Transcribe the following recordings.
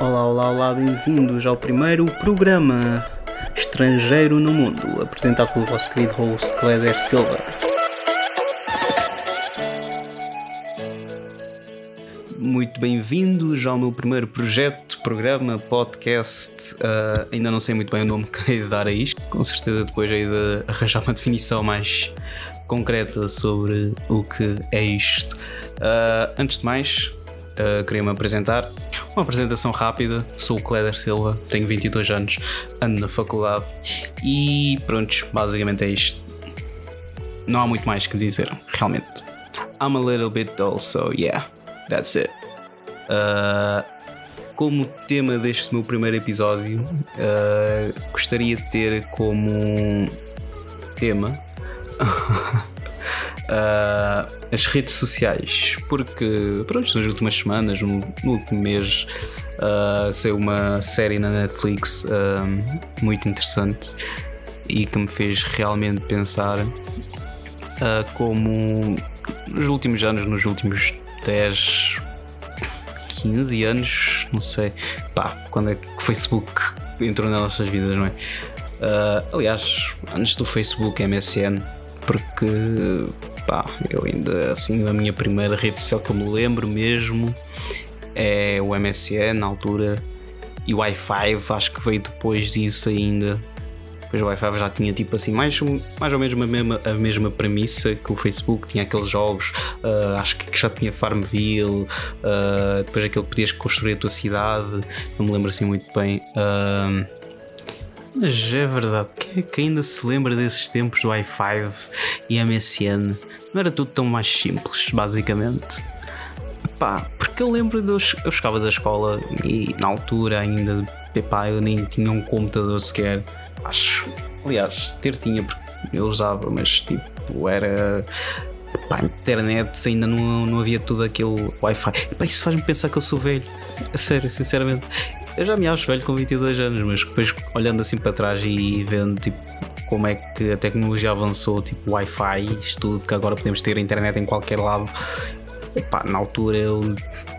Olá, olá, olá, bem-vindos ao primeiro programa Estrangeiro no Mundo, apresentado pelo vosso querido host Cléder Silva. Muito bem-vindos ao meu primeiro projeto, programa, podcast. Uh, ainda não sei muito bem o nome que hei de dar a isto, com certeza depois hei de arranjar uma definição mais concreta sobre o que é isto. Uh, antes de mais, uh, queria me apresentar. Uma apresentação rápida, sou o Cléder Silva, tenho 22 anos, ando na faculdade e pronto, basicamente é isto. Não há muito mais que dizer, realmente. I'm a little bit dull, so yeah, that's it. Uh, como tema deste meu primeiro episódio, uh, gostaria de ter como tema uh, as redes sociais, porque pronto, nas últimas semanas, no, no último mês, uh, saiu uma série na Netflix uh, muito interessante e que me fez realmente pensar uh, como nos últimos anos, nos últimos 10, 15 anos, não sei, pá, quando é que o Facebook entrou nas nossas vidas, não é? Uh, aliás, antes do Facebook, MSN, porque pá, eu ainda assim a minha primeira rede social que eu me lembro mesmo é o MSN na altura e o Wi-Fi acho que veio depois disso ainda. Depois o Wi-Fi já tinha tipo assim mais, mais ou menos a mesma, a mesma premissa que o Facebook, tinha aqueles jogos, uh, acho que já tinha Farmville, uh, depois aquele que podias construir a tua cidade, não me lembro assim muito bem. Uh, mas é verdade, quem é que ainda se lembra desses tempos do Wi-Fi e MSN? Não era tudo tão mais simples, basicamente. Pá, porque eu lembro de eu, eu chegava da escola e na altura ainda, epá, eu nem tinha um computador sequer. Acho, aliás, ter tinha porque eu usava, mas tipo, era. Pá, internet ainda não, não havia tudo aquele Wi-Fi. Epá, isso faz-me pensar que eu sou velho. A sério, sinceramente. Eu já me acho velho com 22 anos, mas depois olhando assim para trás e vendo tipo como é que a tecnologia avançou, tipo Wi-Fi, isto tudo, que agora podemos ter internet em qualquer lado. Epá, na altura o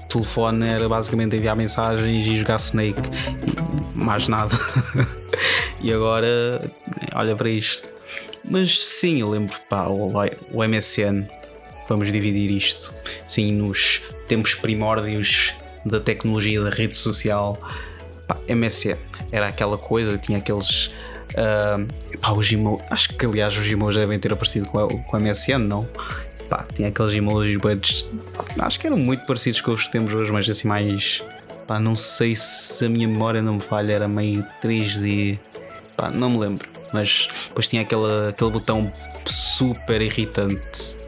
telefone era basicamente enviar mensagens e jogar Snake e mais nada. e agora olha para isto. Mas sim, eu lembro, pá, o, o MSN, vamos dividir isto, sim, nos tempos primórdios da tecnologia da rede social. Pá, MSN era aquela coisa, tinha aqueles. Uh, pá, os acho que aliás os emojis devem ter aparecido com a, com a MSN, não? Pá, tinha aqueles emojis buds, acho que eram muito parecidos com os que temos hoje, mas assim mais. Pá, não sei se a minha memória não me falha, era meio 3D. Pá, não me lembro. Mas depois tinha aquele, aquele botão super irritante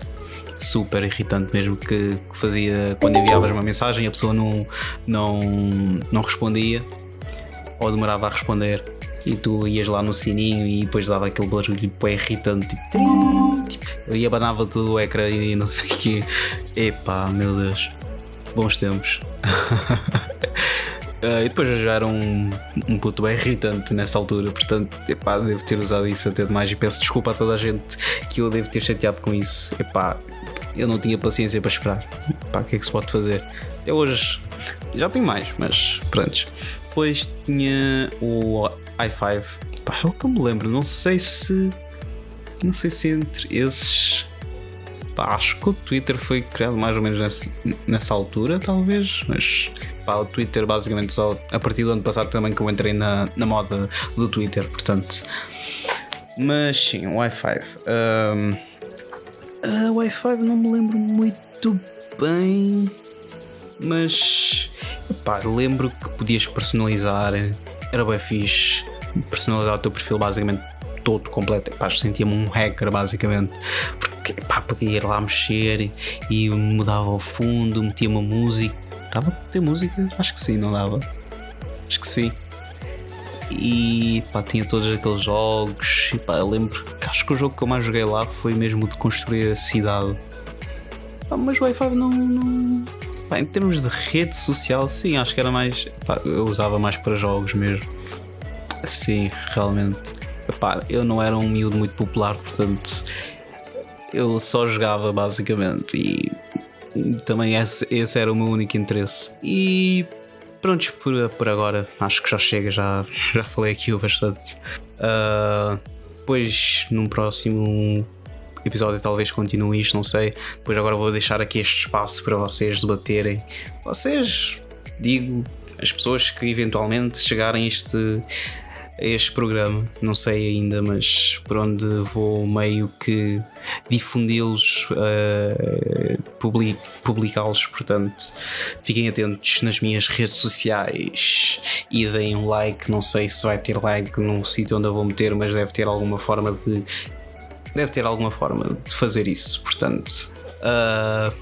super irritante mesmo que, que fazia quando enviavas uma mensagem a pessoa não, não, não respondia ou demorava a responder e tu ias lá no sininho e depois dava aquele barulho tipo, irritante tipo, tipo, e abanava todo o ecrã e não sei o quê. Epá, meu Deus, bons tempos. Uh, e depois eu já era um, um puto bem irritante nessa altura, portanto, epá, devo ter usado isso até demais e peço desculpa a toda a gente que eu devo ter chateado com isso. Epá, eu não tinha paciência para esperar. Epá, o que é que se pode fazer? Até hoje já tenho mais, mas pronto. Depois tinha o i5, pá, é o que eu me lembro, não sei se. Não sei se entre esses Pá, acho que o Twitter foi criado mais ou menos nessa, nessa altura, talvez, mas pá, o Twitter basicamente só a partir do ano passado também que eu entrei na, na moda do Twitter, portanto. Mas sim, o Wi-Fi. Um, Wi-Fi não me lembro muito bem, mas pá, lembro que podias personalizar, era bem fixe, personalizar o teu perfil basicamente todo completo. Pá, sentia-me um hacker basicamente, porque pá, podia ir lá mexer e, e mudava o fundo, metia uma música. Dava para ter música? Acho que sim, não dava? Acho que sim. E pá, tinha todos aqueles jogos. E pá, eu lembro que acho que o jogo que eu mais joguei lá foi mesmo de construir a cidade. Pá, mas o Wi-Fi não. não... Pá, em termos de rede social, sim, acho que era mais. Pá, eu usava mais para jogos mesmo. Sim, realmente. Epá, eu não era um miúdo muito popular, portanto eu só jogava basicamente e também esse, esse era o meu único interesse. E prontos, por, por agora acho que já chega, já, já falei aqui o bastante. Uh, depois, num próximo episódio, talvez continue isto, não sei. Depois, agora vou deixar aqui este espaço para vocês debaterem. Vocês, digo, as pessoas que eventualmente chegarem a este este programa, não sei ainda, mas por onde vou meio que difundi-los, uh, publicá-los, portanto fiquem atentos nas minhas redes sociais e deem um like, não sei se vai ter like no sítio onde eu vou meter, mas deve ter alguma forma de deve ter alguma forma de fazer isso, portanto uh,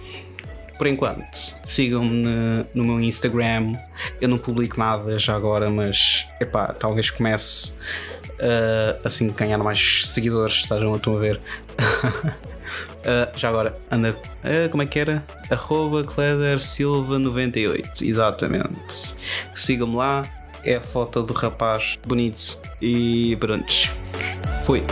por enquanto, sigam-me no meu Instagram. Eu não publico nada já agora, mas epá, talvez comece uh, assim ganhar mais seguidores. Estejam a ver. Uh, já agora, anda. Uh, como é que era? Arroba Silva98. Exatamente. Sigam-me lá. É a foto do rapaz bonito. E pronto. Fui.